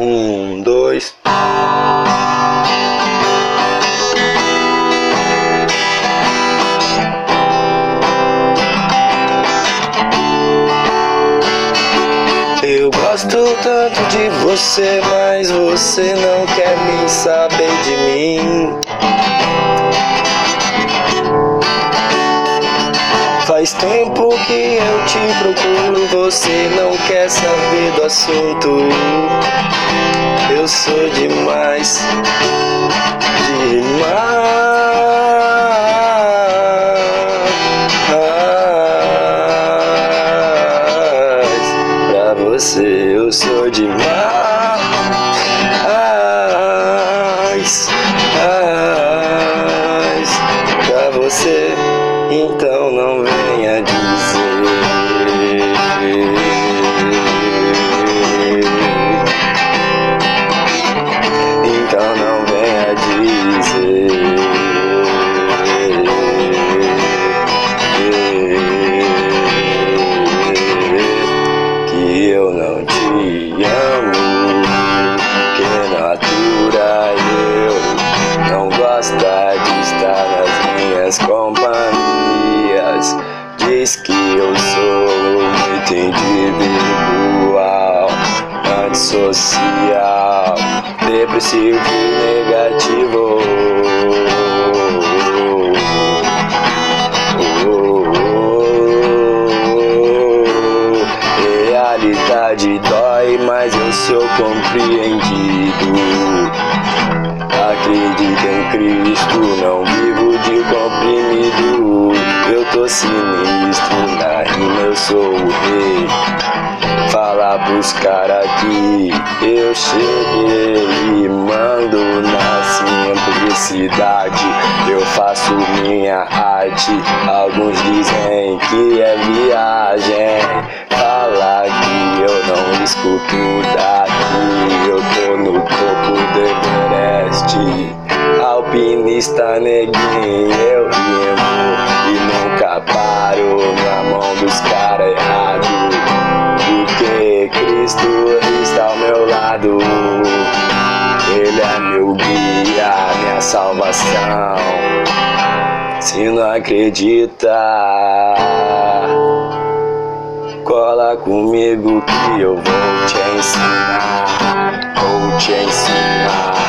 Um, dois. Eu gosto tanto de você, mas você não quer nem saber de mim. Faz tempo que eu te procuro, você não quer saber do assunto. Eu sou demais, demais. Pra você eu sou demais. Não venha dizer. Então não venha dizer que eu não te amo, antissocial, depressivo e negativo. Realidade dói, mas eu sou compreendido. Acredito em Cristo, não vivo de comprimido. Eu tô sinistro, na rima eu sou o rei. Pros cara que eu cheguei e mando na simplicidade. Eu faço minha arte, alguns dizem que é viagem. Fala que eu não escuto daqui, eu tô no topo do Everest. Alpinista neguinho, lado, Ele é meu guia, minha salvação. Se não acredita, cola comigo que eu vou te ensinar. Vou te ensinar.